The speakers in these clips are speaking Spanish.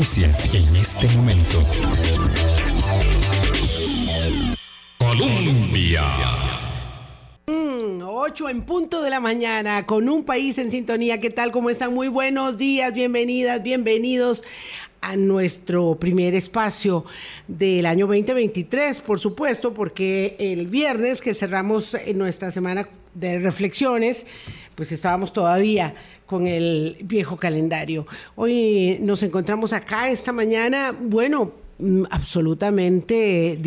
en este momento. Colombia. 8 mm, en punto de la mañana con un país en sintonía. ¿Qué tal? ¿Cómo están? Muy buenos días, bienvenidas, bienvenidos a nuestro primer espacio del año 2023, por supuesto, porque el viernes que cerramos nuestra semana de reflexiones, pues estábamos todavía con el viejo calendario. Hoy nos encontramos acá esta mañana, bueno, mm, absolutamente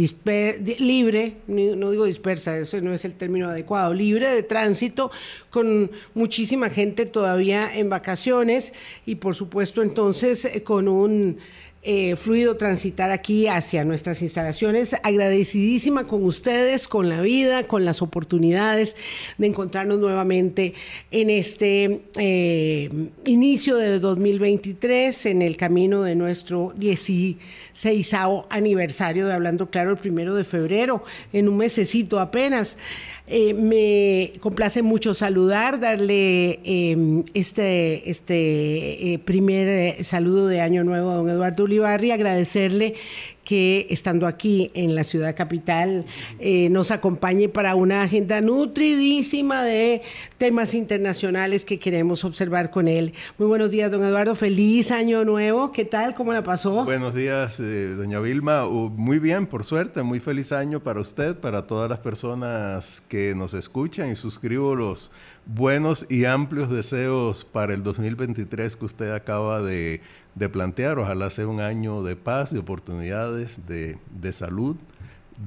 libre, no digo dispersa, eso no es el término adecuado, libre de tránsito, con muchísima gente todavía en vacaciones y por supuesto entonces eh, con un eh, fluido transitar aquí hacia nuestras instalaciones. Agradecidísima con ustedes, con la vida, con las oportunidades de encontrarnos nuevamente en este eh, inicio del 2023, en el camino de nuestro 16 aniversario de Hablando Claro, el primero de febrero, en un mesecito apenas. Eh, me complace mucho saludar, darle em, este, este primer saludo de Año Nuevo a don Eduardo Ulibarri, agradecerle que estando aquí en la ciudad capital eh, nos acompañe para una agenda nutridísima de temas internacionales que queremos observar con él. Muy buenos días, don Eduardo. Feliz año nuevo. ¿Qué tal? ¿Cómo la pasó? Buenos días, eh, doña Vilma. Uh, muy bien, por suerte. Muy feliz año para usted, para todas las personas que nos escuchan y suscribo los buenos y amplios deseos para el 2023 que usted acaba de, plantear. Ojalá sea un año de paz, de oportunidades, de, de salud,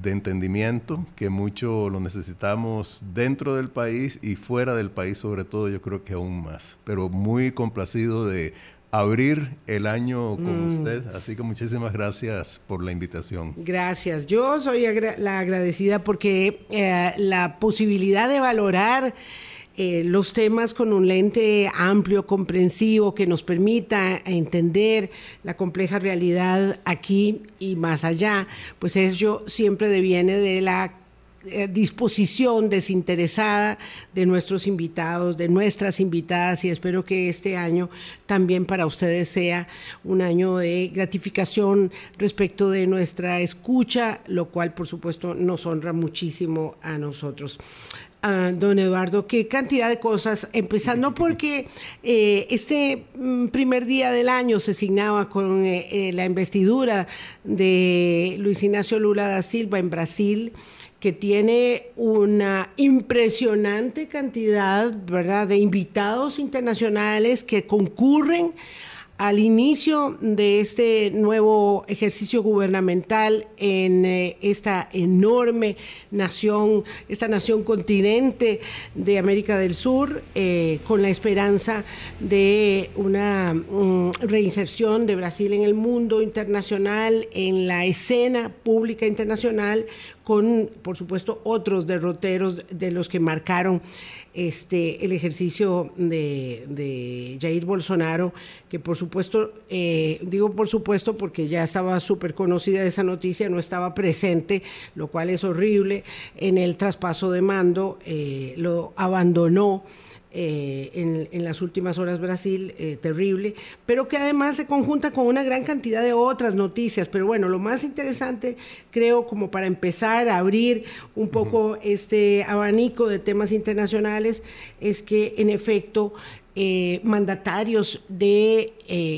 de entendimiento, que mucho lo necesitamos dentro del país y fuera del país, sobre todo yo creo que aún más. Pero muy complacido de abrir el año con mm. usted. Así que muchísimas gracias por la invitación. Gracias. Yo soy la agradecida porque eh, la posibilidad de valorar eh, los temas con un lente amplio, comprensivo, que nos permita entender la compleja realidad aquí y más allá, pues eso siempre deviene de la eh, disposición desinteresada de nuestros invitados, de nuestras invitadas y espero que este año también para ustedes sea un año de gratificación respecto de nuestra escucha, lo cual por supuesto nos honra muchísimo a nosotros don Eduardo, qué cantidad de cosas, empezando porque eh, este mm, primer día del año se signaba con eh, eh, la investidura de Luis Ignacio Lula da Silva en Brasil que tiene una impresionante cantidad, ¿verdad?, de invitados internacionales que concurren al inicio de este nuevo ejercicio gubernamental en eh, esta enorme nación, esta nación continente de América del Sur, eh, con la esperanza de una mm, reinserción de Brasil en el mundo internacional, en la escena pública internacional, con, por supuesto, otros derroteros de los que marcaron este, el ejercicio de, Jair Bolsonaro, que por supuesto, eh, digo por supuesto porque ya estaba súper conocida esa noticia, no estaba presente, lo cual es horrible, en el traspaso de mando, eh, lo abandonó. Eh, en, las últimas horas Brasil, eh, terrible, pero que además se conjunta con una gran cantidad de otras noticias. Pero bueno, lo más interesante, creo, como para empezar a abrir un poco este abanico de temas internacionales, es que en efecto eh, mandatarios de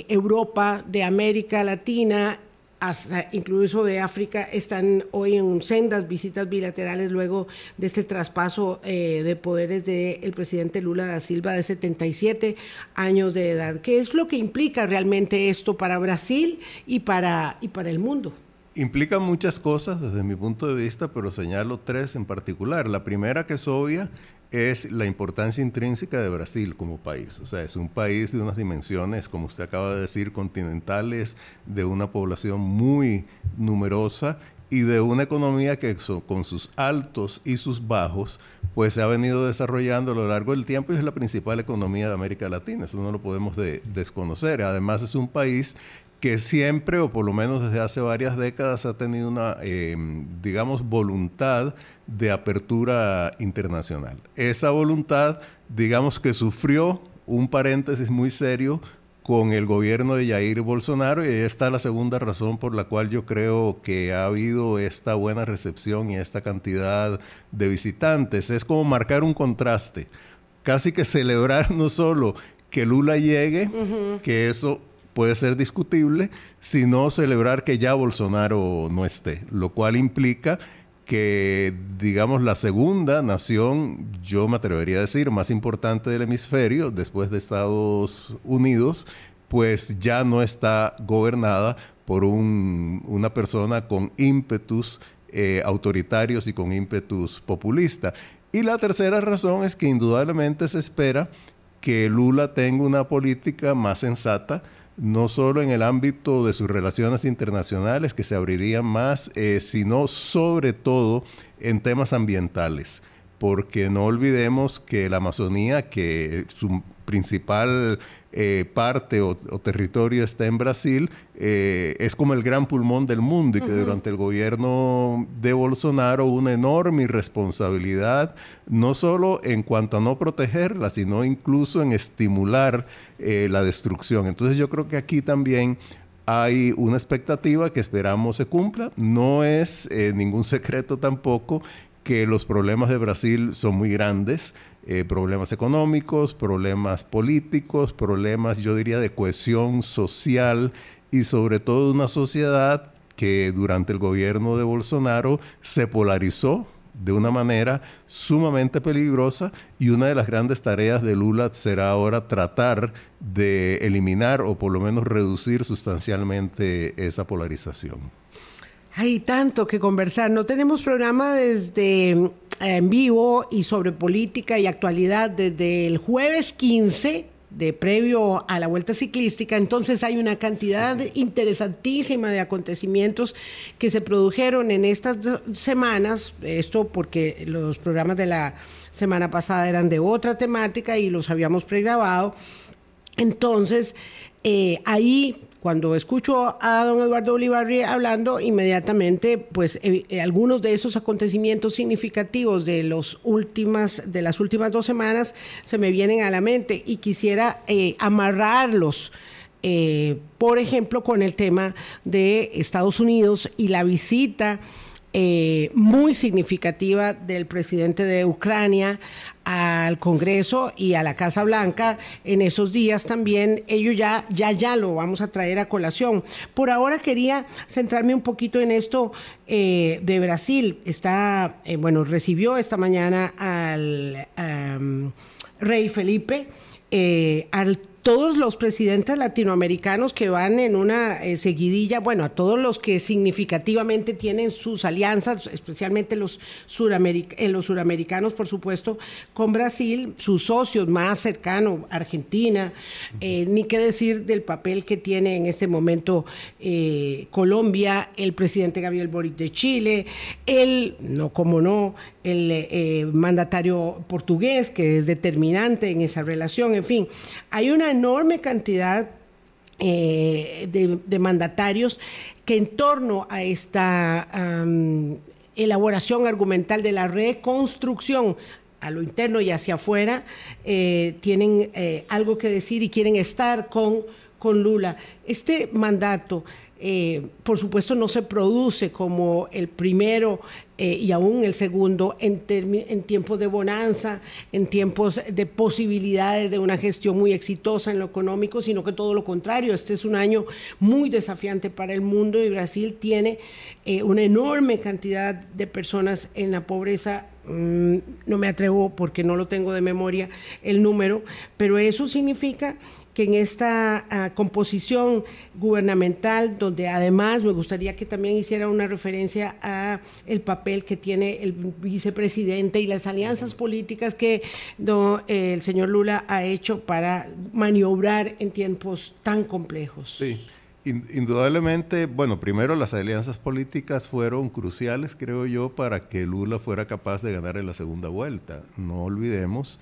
Europa, de América Latina, hasta incluso de África, están hoy en sendas visitas bilaterales luego de este traspaso eh, de poderes del presidente Lula da Silva de 77 años de edad. ¿Qué es lo que implica realmente esto para Brasil y para, y para el mundo? Implica muchas cosas desde mi punto de vista, pero señalo tres en particular. La primera que es obvia es la importancia intrínseca de Brasil como país. O sea, es un país de unas dimensiones, como usted acaba de decir, continentales, de una población muy numerosa y de una economía que con sus altos y sus bajos, pues se ha venido desarrollando a lo largo del tiempo y es la principal economía de América Latina. Eso no lo podemos desconocer. Además es un país que siempre, o por lo menos desde hace varias décadas, ha tenido una, em, digamos, voluntad de apertura internacional. Esa voluntad, digamos que sufrió un paréntesis muy serio con el gobierno de Jair Bolsonaro y ahí está la segunda razón por la cual yo creo que ha habido esta buena recepción y esta cantidad de visitantes. Es como marcar un contraste, casi que celebrar no solo que Lula llegue, que eso puede ser discutible, sino celebrar que ya Bolsonaro no esté, lo cual implica que, digamos, la segunda nación, yo me atrevería a decir, más importante del hemisferio, después de Estados Unidos, pues ya no está gobernada por una persona con ímpetus eh, autoritarios y con ímpetus populista. Y la tercera razón es que indudablemente se espera que Lula tenga una política más sensata, no solo en el ámbito de sus relaciones internacionales, que se abrirían más, eh, sino sobre todo en temas ambientales. Porque no olvidemos que la Amazonía, que su principal eh, parte o, territorio está en Brasil, eh, es como el gran pulmón del mundo y que durante el gobierno de Bolsonaro una enorme irresponsabilidad, no solo en cuanto a no protegerla, sino incluso en estimular eh, la destrucción. Entonces yo creo que aquí también hay una expectativa que esperamos se cumpla. No es ningún secreto tampoco que los problemas de Brasil son muy grandes. Eh, problemas económicos, problemas políticos, problemas, yo diría, de cohesión social y sobre todo una sociedad que durante el gobierno de Bolsonaro se polarizó de una manera sumamente peligrosa y una de las grandes tareas de Lula será ahora tratar de eliminar o por lo menos reducir sustancialmente esa polarización. Hay tanto que conversar. No tenemos programa desde eh, en vivo y sobre política y actualidad desde el jueves 15 de previo a la vuelta ciclística, entonces hay una cantidad interesantísima de acontecimientos que se produjeron en estas semanas, esto porque los programas de la semana pasada eran de otra temática y los habíamos pregrabado. Entonces, eh, ahí cuando escucho a don Eduardo Olivarri hablando, inmediatamente, pues eh, eh, algunos de esos acontecimientos significativos de, los últimas, de las últimas dos semanas se me vienen a la mente y quisiera eh, amarrarlos. por ejemplo, con el tema de Estados Unidos y la visita eh, muy significativa del presidente de Ucrania al Congreso y a la Casa Blanca en esos días también. Ello ya, ya, ya lo vamos a traer a colación. Por ahora quería centrarme un poquito en esto eh, de Brasil. Está, eh, bueno, recibió esta mañana al rey Felipe, al todos los presidentes latinoamericanos que van en una eh, seguidilla, bueno, a todos los que significativamente tienen sus alianzas, especialmente los, eh, los suramericanos, por supuesto, con Brasil, sus socios más cercanos, Argentina, eh, ni qué decir del papel que tiene en este momento Colombia, el presidente Gabriel Boric de Chile, el, no como no, el mandatario portugués, que es determinante en esa relación, en fin, hay una enorme cantidad eh, de, mandatarios que en torno a esta elaboración argumental de la reconstrucción a lo interno y hacia afuera, eh, tienen eh, algo que decir y quieren estar con, con Lula. Este mandato eh, por supuesto no se produce como el primero eh, y aún el segundo en, en, tiempos de bonanza, en tiempos de posibilidades de una gestión muy exitosa en lo económico, sino que todo lo contrario. Este es un año muy desafiante para el mundo y Brasil tiene eh, una enorme cantidad de personas en la pobreza mm, no me atrevo porque no lo tengo de memoria el número, pero eso significa que en esta ah, composición gubernamental, donde además me gustaría que también hiciera una referencia a el papel que tiene el vicepresidente y las alianzas políticas que el señor Lula ha hecho para maniobrar en tiempos tan complejos. Sí. Indudablemente, bueno, primero las alianzas políticas fueron cruciales, creo yo, para que Lula fuera capaz de ganar en la segunda vuelta. No olvidemos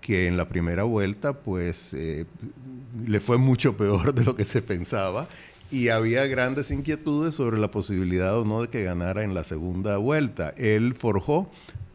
que en la primera vuelta pues eh, le fue mucho peor de lo que se pensaba y había grandes inquietudes sobre la posibilidad o no de que ganara en la segunda vuelta. Él forjó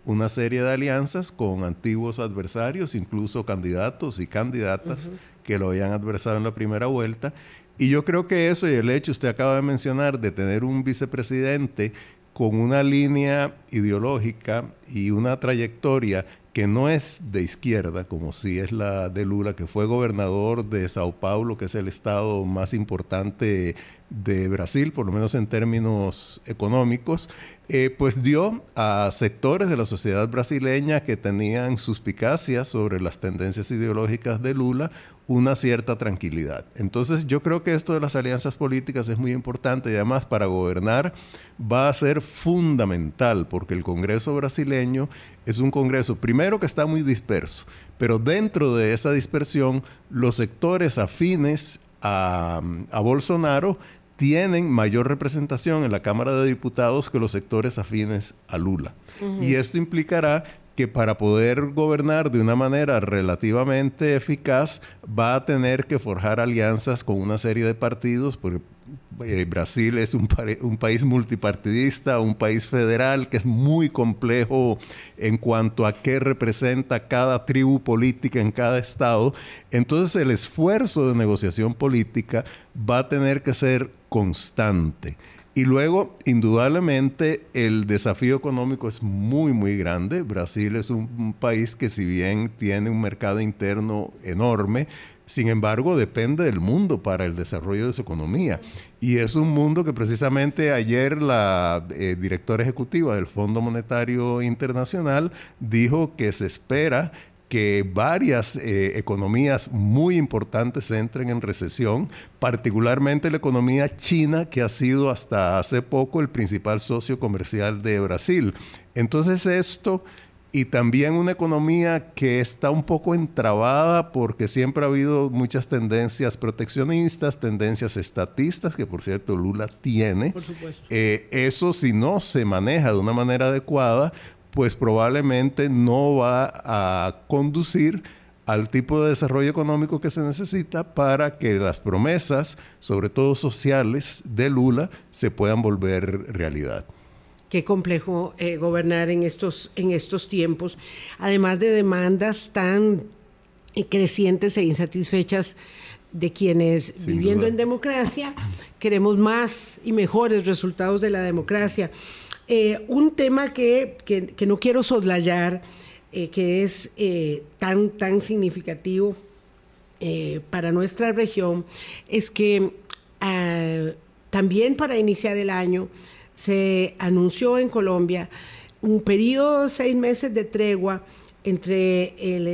una serie de alianzas con antiguos adversarios, incluso candidatos y candidatas que lo habían adversado en la primera vuelta. Y yo creo que eso y el hecho, usted acaba de mencionar, de tener un vicepresidente con una línea ideológica y una trayectoria que no es de izquierda, como si es la de Lula, que fue gobernador de Sao Paulo, que es el estado más importante de Brasil, por lo menos en términos económicos, eh, pues dio a sectores de la sociedad brasileña que tenían suspicacias sobre las tendencias ideológicas de Lula una cierta tranquilidad. Entonces yo creo que esto de las alianzas políticas es muy importante y además para gobernar va a ser fundamental porque el Congreso brasileño es un Congreso primero que está muy disperso, pero dentro de esa dispersión los sectores afines a, a Bolsonaro tienen mayor representación en la Cámara de Diputados que los sectores afines a Lula. Y esto implicará que para poder gobernar de una manera relativamente eficaz va a tener que forjar alianzas con una serie de partidos, porque eh, Brasil es un, un, país multipartidista, un país federal que es muy complejo en cuanto a qué representa cada tribu política en cada estado. Entonces el esfuerzo de negociación política va a tener que ser constante. Y luego, indudablemente, el desafío económico es muy, muy grande. Brasil es un, país que si bien tiene un mercado interno enorme, sin embargo, depende del mundo para el desarrollo de su economía. Y es un mundo que precisamente ayer la eh, directora ejecutiva del Fondo Monetario Internacional dijo que se espera que varias eh, economías muy importantes entren en recesión, particularmente la economía china, que ha sido hasta hace poco el principal socio comercial de Brasil. Entonces esto y también una economía que está un poco entrabada porque siempre ha habido muchas tendencias proteccionistas, tendencias estatistas, que por cierto Lula tiene. Por supuesto. Eh, eso si no se maneja de una manera adecuada, pues probablemente no va a conducir al tipo de desarrollo económico que se necesita para que las promesas, sobre todo sociales, de Lula se puedan volver realidad. Qué complejo eh, gobernar en estos, en estos tiempos, además de demandas tan eh, crecientes e insatisfechas de quienes viviendo en democracia queremos más y mejores resultados de la democracia. Eh, un tema que, no quiero soslayar, eh, que es eh, tan, tan significativo para nuestra región, es que ah, también para iniciar el año se anunció en Colombia un periodo de seis meses de tregua entre el,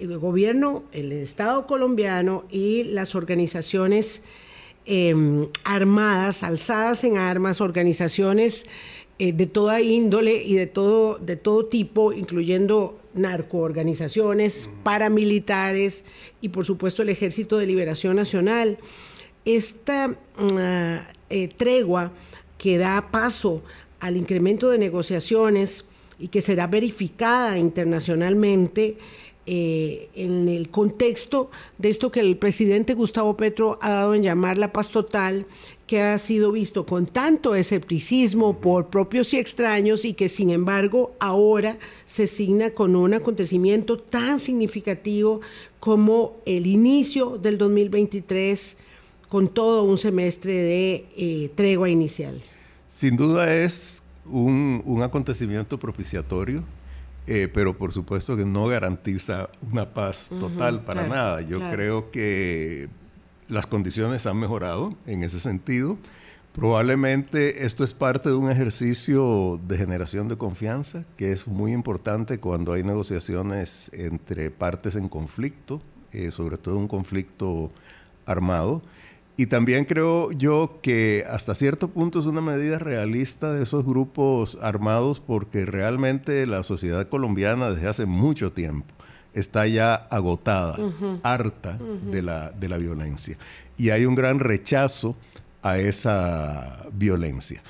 el gobierno, el Estado colombiano y las organizaciones em, armadas, alzadas en armas, organizaciones eh, de toda índole y de todo, de todo tipo, incluyendo narcoorganizaciones, paramilitares y por supuesto el Ejército de Liberación Nacional. Esta mm, eh, tregua que da paso al incremento de negociaciones y que será verificada internacionalmente eh, en el contexto de esto que el presidente Gustavo Petro ha dado en llamar la paz total, que ha sido visto con tanto escepticismo por propios y extraños y que sin embargo ahora se signa con un acontecimiento tan significativo como el inicio del 2023 con todo un semestre de eh, tregua inicial. Sin duda es un, un acontecimiento propiciatorio eh, pero por supuesto que no garantiza una paz total para nada. Yo creo que las condiciones han mejorado en ese sentido. Probablemente esto es parte de un ejercicio de generación de confianza que es muy importante cuando hay negociaciones entre partes en conflicto, eh, sobre todo un conflicto armado. Y también creo yo que hasta cierto punto es una medida realista de esos grupos armados porque realmente la sociedad colombiana desde hace mucho tiempo está ya agotada, harta de, la, de la violencia. Y hay un gran rechazo a esa violencia.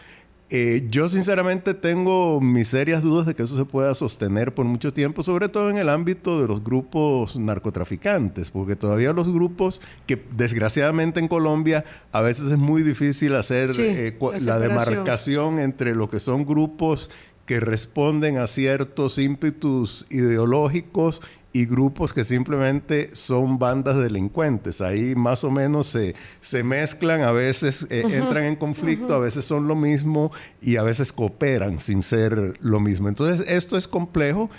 Eh, yo sinceramente tengo mis serias dudas de que eso se pueda sostener por mucho tiempo, sobre todo en el ámbito de los grupos narcotraficantes, porque todavía los grupos que desgraciadamente en Colombia a veces es muy difícil hacer eh, la demarcación entre lo que son grupos que responden a ciertos ímpetus ideológicos y grupos que simplemente son bandas delincuentes. Ahí más o menos se, se mezclan, a veces eh, entran en conflicto, a veces son lo mismo y a veces cooperan sin ser lo mismo. Entonces esto es complejo,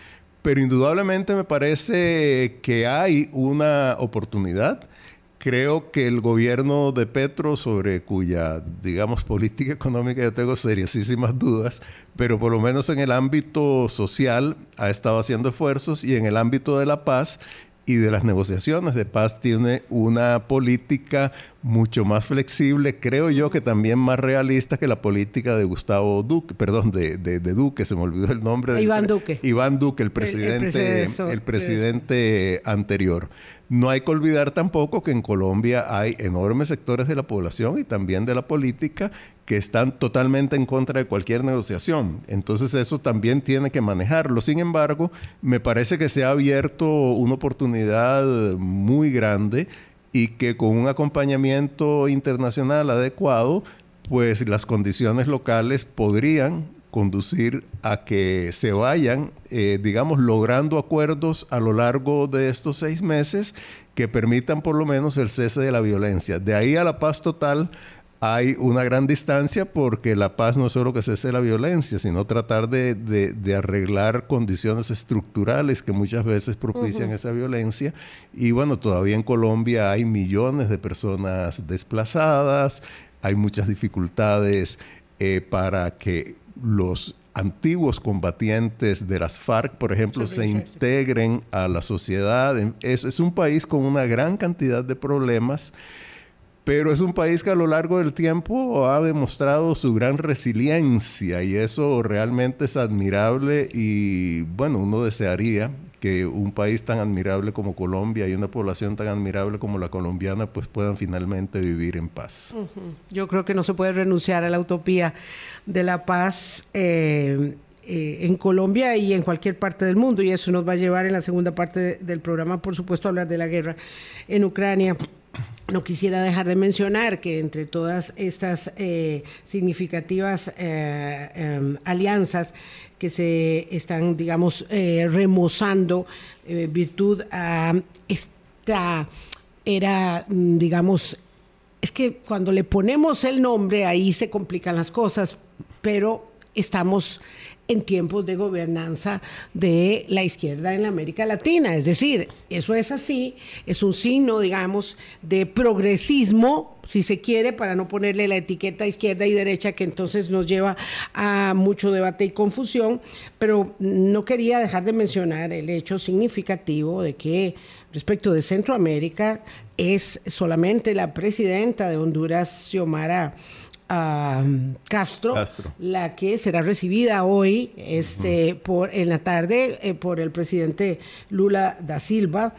pero indudablemente me parece que hay una oportunidad creo que el gobierno de Petro, sobre cuya, digamos, política económica yo tengo seriosísimas dudas, pero por lo menos en el ámbito social ha estado haciendo esfuerzos y en el ámbito de la paz y de las negociaciones de paz tiene una política mucho más flexible, creo yo que también más realista que la política de Gustavo Duque, perdón, de, de, Duque, se me olvidó el nombre. De Iván Duque. Iván Duque, el presidente, el, presidente anterior. No hay que olvidar tampoco que en Colombia hay enormes sectores de la población y también de la política que están totalmente en contra de cualquier negociación. Entonces eso también tiene que manejarlo. Sin embargo, me parece que se ha abierto una oportunidad muy grande y que con un acompañamiento internacional adecuado, pues las condiciones locales podrían conducir a que se vayan, eh, digamos, logrando acuerdos a lo largo de estos seis meses que permitan por lo menos el cese de la violencia. De ahí a la paz total hay una gran distancia porque la paz no es solo que cese la violencia, sino tratar de, arreglar condiciones estructurales que muchas veces propician esa violencia. Y bueno, todavía en Colombia hay millones de personas desplazadas, hay muchas dificultades eh, para que los antiguos combatientes de las FARC, por ejemplo, se integren a la sociedad. Es, es un país con una gran cantidad de problemas pero es un país que a lo largo del tiempo ha demostrado su gran resiliencia y eso realmente es admirable y bueno, uno desearía que un país tan admirable como Colombia y una población tan admirable como la colombiana pues puedan finalmente vivir en paz. Yo creo que no se puede renunciar a la utopía de la paz. Eh, eh, en Colombia y en cualquier parte del mundo, y eso nos va a llevar en la segunda parte del programa, por supuesto, a hablar de la guerra en Ucrania. No quisiera dejar de mencionar que entre todas estas eh, significativas eh, em, alianzas que se están, digamos, eh, remozando virtud a esta era, mm, digamos, es que cuando le ponemos el nombre ahí se complican las cosas, pero estamos en tiempos de gobernanza de la izquierda en la América Latina. Es decir, eso es así, es un signo, digamos, de progresismo, si se quiere, para no ponerle la etiqueta izquierda y derecha que entonces nos lleva a mucho debate y confusión, pero no quería dejar de mencionar el hecho significativo de que respecto de Centroamérica es solamente la presidenta de Honduras, Xiomara a Castro, la que será recibida hoy este, por, en la tarde eh, por el presidente Lula da Silva.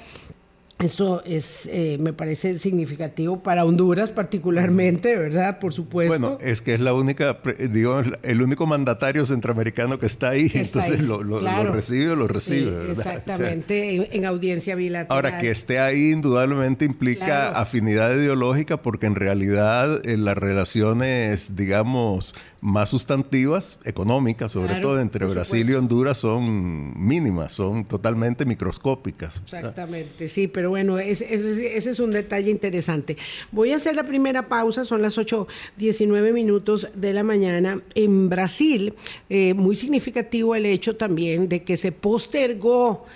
Esto es, eh, me parece significativo para Honduras particularmente, ¿verdad? Por supuesto. Bueno, es que es la única, digo, el único mandatario centroamericano que está ahí, entonces Lo, lo, recibe o lo recibe, ¿verdad? Exactamente, en, audiencia bilateral. Ahora, que esté ahí indudablemente implica afinidad ideológica porque en realidad en las relaciones, digamos, más sustantivas, económicas, sobre todo entre Brasil y Honduras, son mínimas, son totalmente microscópicas. Exactamente, sí, pero bueno, ese, es un detalle interesante. Voy a hacer la primera pausa, son las 8.19 minutos de la mañana. En Brasil, eh, muy significativo el hecho también de que se postergó.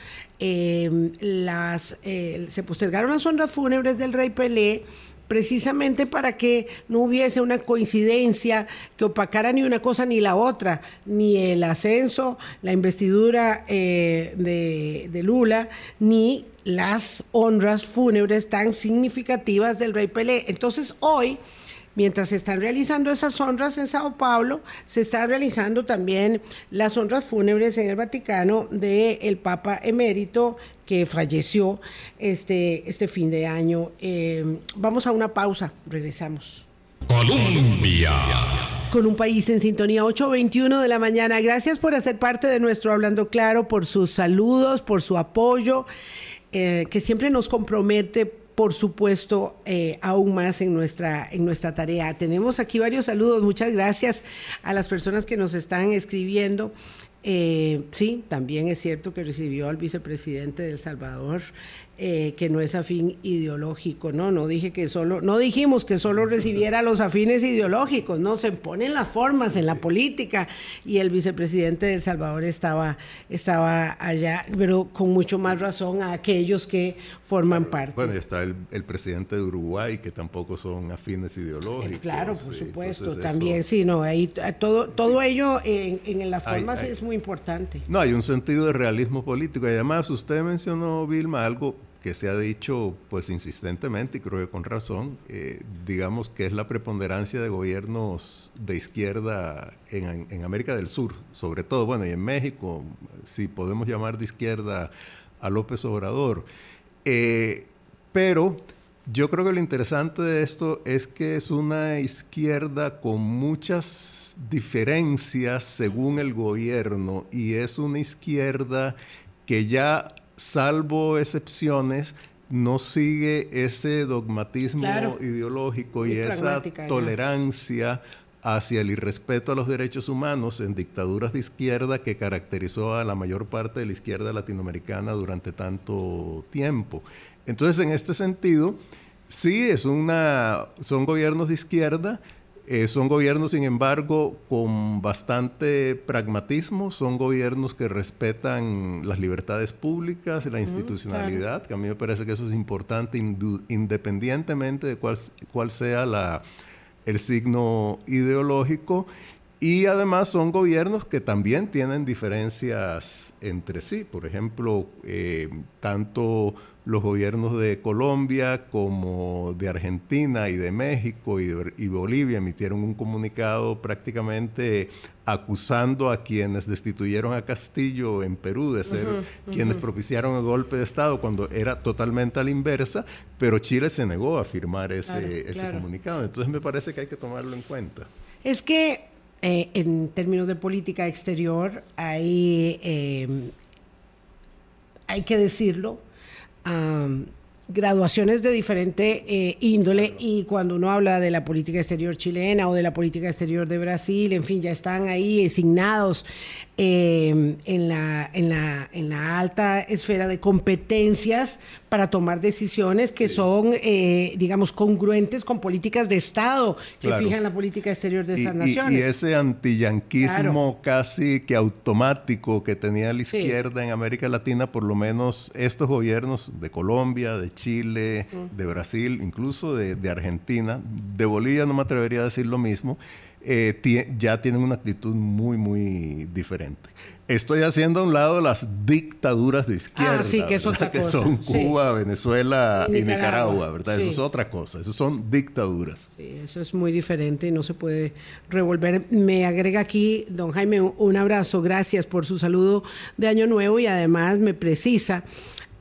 Eh, las, eh, se postergaron las honras fúnebres del rey Pelé precisamente para que no hubiese una coincidencia que opacara ni una cosa ni la otra, ni el ascenso, la investidura eh, de, de Lula, ni las honras fúnebres tan significativas del rey Pelé. Entonces hoy Mientras se están realizando esas honras en Sao Paulo, se están realizando también las honras fúnebres en el Vaticano del el Papa emérito que falleció este, este fin de año. Eh, vamos a una pausa, regresamos. Colombia. Con un país en sintonía 8.21 de la mañana. Gracias por hacer parte de nuestro Hablando Claro, por sus saludos, por su apoyo, eh, que siempre nos compromete por supuesto, eh, aún más en nuestra, en nuestra tarea. Tenemos aquí varios saludos. Muchas gracias a las personas que nos están escribiendo. Eh, sí, también es cierto que recibió al vicepresidente de El Salvador, eh, que no es afín ideológico, ¿no? No dije que solo, no dijimos que solo recibiera los afines ideológicos, no, se ponen las formas en la política y el vicepresidente de El Salvador estaba, estaba allá, pero con mucho más razón a aquellos que forman parte. Bueno, y está el, presidente de Uruguay, que tampoco son afines ideológicos. Claro, por supuesto, también, sí, no, ahí todo, todo ello en, en las formas es muy importante. No, hay un sentido de realismo político y además usted mencionó, Vilma, algo que se ha dicho pues insistentemente y creo que con razón, eh, digamos que es la preponderancia de gobiernos de izquierda en, América del Sur, sobre todo, bueno, y en México, si podemos llamar de izquierda a López Obrador. Eh, pero yo creo que lo interesante de esto es que es una izquierda con muchas diferencias según el gobierno y es una izquierda que ya salvo excepciones, no sigue ese dogmatismo ideológico y esa tolerancia hacia el irrespeto a los derechos humanos en dictaduras de izquierda que caracterizó a la mayor parte de la izquierda latinoamericana durante tanto tiempo. Entonces, en este sentido, sí, es una, son gobiernos de izquierda, eh, son gobiernos, sin embargo, con bastante pragmatismo, son gobiernos que respetan las libertades públicas, la institucionalidad, que a mí me parece que eso es importante independientemente de cuál, cuál sea la, el signo ideológico. Y además son gobiernos que también tienen diferencias entre sí. Por ejemplo, eh, tanto los gobiernos de Colombia como de Argentina y de México y, Bolivia emitieron un comunicado prácticamente acusando a quienes destituyeron a Castillo en Perú de ser quienes propiciaron el golpe de Estado cuando era totalmente a la inversa, pero Chile se negó a firmar ese, comunicado. Entonces me parece que hay que tomarlo en cuenta. Es que eh, en términos de política exterior hay, eh, hay que decirlo, graduaciones de diferente eh, índole y cuando uno habla de la política exterior chilena o de la política exterior de Brasil, en fin, ya están ahí designados eh, en, la, en, la, en la alta esfera de competencias para tomar decisiones que son, eh, digamos, congruentes con políticas de Estado que fijan la política exterior de esas naciones. Y, ese antillanquismo casi que automático que tenía la izquierda en América Latina, por lo menos estos gobiernos de Colombia, de Chile, de Brasil, incluso de, de Argentina, de Bolivia no me atrevería a decir lo mismo, eh, ya tienen una actitud muy, muy diferente. Estoy haciendo a un lado las dictaduras de izquierda, ah, que, son Cuba, Venezuela y Nicaragua, ¿verdad? Eso es otra cosa, eso son dictaduras. Sí, eso es muy diferente y no se puede revolver. Me agrega aquí, don Jaime, un abrazo, gracias por su saludo de Año Nuevo y además me precisa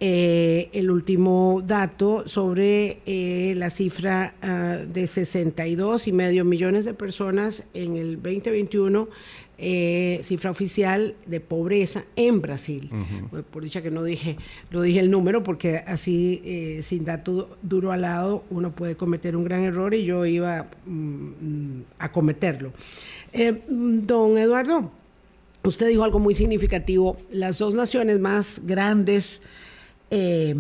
eh, el último dato sobre eh, la cifra ah, de 62 y medio millones de personas en el 2021, eh, cifra oficial de pobreza en Brasil. Por dicha que no dije, lo dije el número, porque así sin dato duro al lado uno puede cometer un gran error y yo iba mm, a cometerlo. don Eduardo, usted dijo algo muy significativo. Las dos naciones más grandes eh,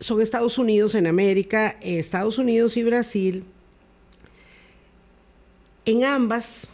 son Estados Unidos en América, Estados Unidos y Brasil. En ambas,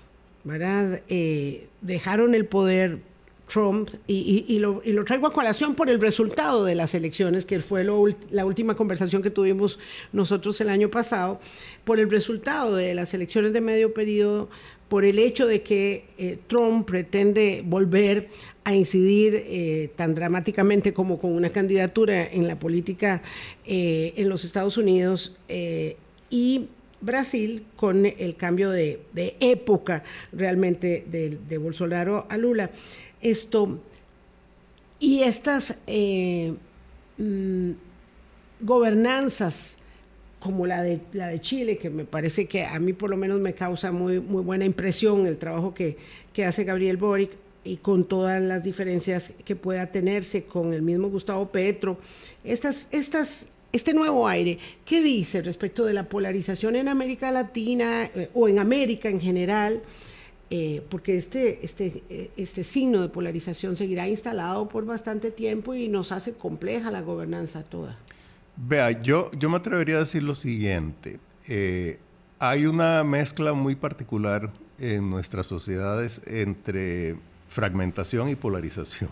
¿verdad? Eh, dejaron el poder Trump y, lo, traigo a colación por el resultado de las elecciones, que fue la última conversación que tuvimos nosotros el año pasado, por el resultado de las elecciones de medio periodo, por el hecho de que eh, Trump pretende volver a incidir eh, tan dramáticamente como con una candidatura en la política eh, en los Estados Unidos y Brasil con el cambio de, época realmente de, Bolsonaro a Lula. Esto y estas mm, gobernanzas como la de, la de Chile, que me parece que a mí por lo menos me causa muy, muy buena impresión el trabajo que, que hace Gabriel Boric y con todas las diferencias que pueda tenerse con el mismo Gustavo Petro. Estas, estas, este nuevo aire, ¿qué dice respecto de la polarización en América Latina eh, o en América en general? eh, porque este, este, eh, este signo de polarización seguirá instalado por bastante tiempo y nos hace compleja la gobernanza toda. Vea, yo, yo me atrevería a decir lo siguiente. Eh, hay una mezcla muy particular en nuestras sociedades entre fragmentación y polarización.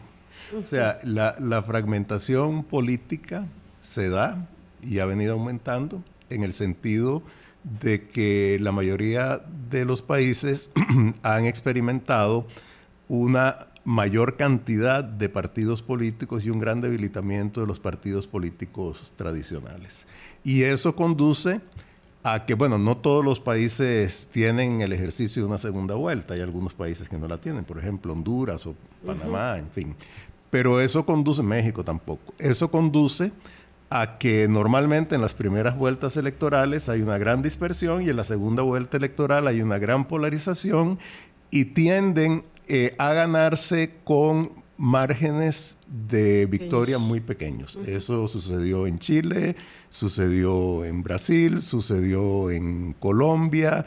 O sea, la, la fragmentación política se da y ha venido aumentando en el sentido de que la mayoría de los países han experimentado una mayor cantidad de partidos políticos y un gran debilitamiento de los partidos políticos tradicionales. Y eso conduce a que, bueno, no todos los países tienen el ejercicio de una segunda vuelta, hay algunos países que no la tienen, por ejemplo Honduras o Panamá, en fin. Pero eso conduce, México tampoco, eso conduce a que normalmente en las primeras vueltas electorales hay una gran dispersión y en la segunda vuelta electoral hay una gran polarización y tienden eh, a ganarse con márgenes de victoria muy pequeños. Eso sucedió en Chile, sucedió en Brasil, sucedió en Colombia,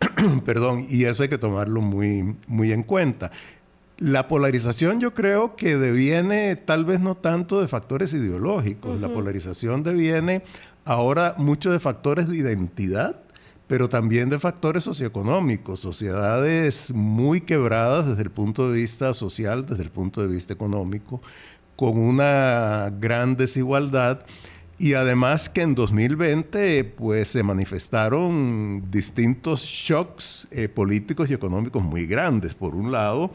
perdón, y eso hay que tomarlo muy, muy en cuenta. La polarización yo creo que deviene tal vez no tanto de factores ideológicos, la polarización deviene ahora mucho de factores de identidad, pero también de factores socioeconómicos, sociedades muy quebradas desde el punto de vista social, desde el punto de vista económico, con una gran desigualdad. Y además que en 2020 pues se manifestaron distintos shocks eh, políticos y económicos muy grandes. Por un lado,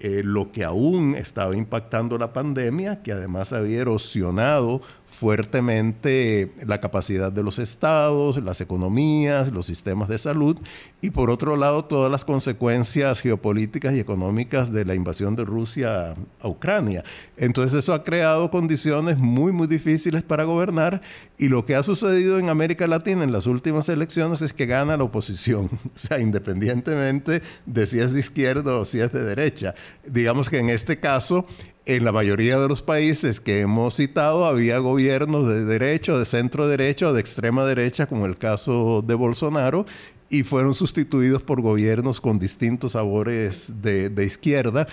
eh, lo que aún estaba impactando la pandemia, que además había erosionado fuertemente la capacidad de los estados, las economías, los sistemas de salud, y por otro lado todas las consecuencias geopolíticas y económicas de la invasión de Rusia a Ucrania. Entonces eso ha creado condiciones muy, muy difíciles para gobernar, y lo que ha sucedido en América Latina en las últimas elecciones es que gana la oposición, o sea, independientemente de si es de izquierda o si es de derecha. Digamos que en este caso en la mayoría de los países que hemos citado había gobiernos de derecha, de centro derecha o de extrema derecha, como el caso de Bolsonaro, y fueron sustituidos por gobiernos con distintos sabores de, de izquierda,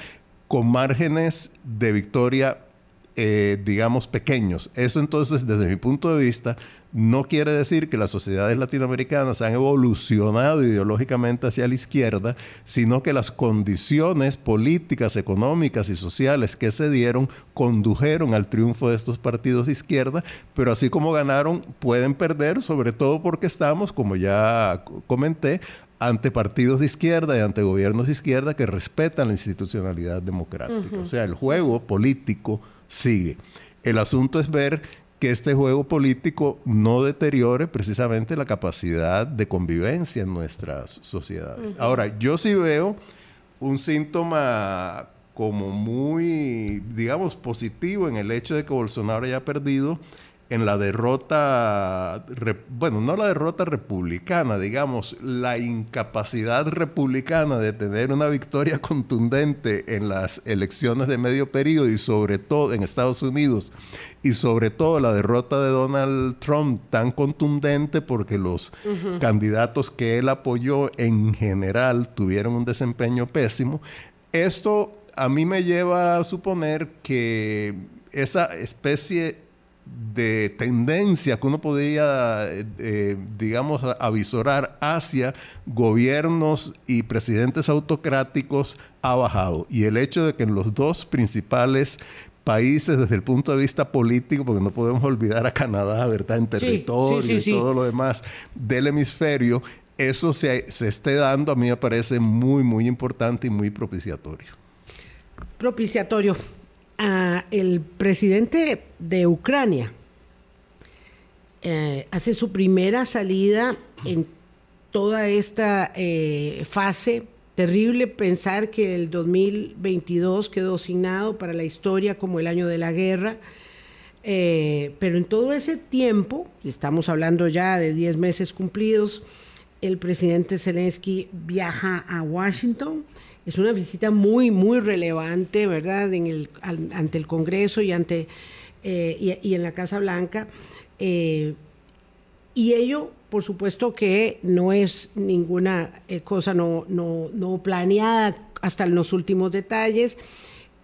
con márgenes de victoria eh, digamos, pequeños. Eso entonces, desde mi punto de vista, no quiere decir que las sociedades latinoamericanas han evolucionado ideológicamente hacia la izquierda, sino que las condiciones políticas, económicas y sociales que se dieron condujeron al triunfo de estos partidos de izquierda, pero así como ganaron, pueden perder, sobre todo porque estamos, como ya comenté, ante partidos de izquierda y ante gobiernos de izquierda que respetan la institucionalidad democrática. O sea, el juego político sigue. El asunto es ver que este juego político no deteriore precisamente la capacidad de convivencia en nuestras sociedades. Ahora, yo sí veo un síntoma como muy, digamos, positivo en el hecho de que Bolsonaro haya perdido en la derrota, bueno, no la derrota republicana, digamos, la incapacidad republicana de tener una victoria contundente en las elecciones de medio periodo y sobre todo en Estados Unidos y sobre todo la derrota de Donald Trump tan contundente porque los candidatos que él apoyó en general tuvieron un desempeño pésimo. Esto a mí me lleva a suponer que esa especie de tendencia que uno podría, eh, eh, digamos, avisorar hacia gobiernos y presidentes autocráticos ha bajado. Y el hecho de que en los dos principales países desde el punto de vista político, porque no podemos olvidar a Canadá, ¿verdad? En territorio y todo lo demás del hemisferio, eso se, se esté dando, a mí me parece muy, muy importante y muy propiciatorio. Propiciatorio el presidente de Ucrania eh, hace su primera salida en toda esta eh, fase. Terrible pensar que el 2022 quedó asignado para la historia como el año de la guerra. Eh, pero en todo ese tiempo, estamos hablando ya de 10 meses cumplidos, el presidente Zelensky viaja a Washington es una visita muy, muy relevante, ¿verdad?, en el, ante el Congreso y, ante, eh, y, en la Casa Blanca. Eh, y ello por supuesto que no es ninguna eh, cosa no, no, no planeada hasta los últimos detalles.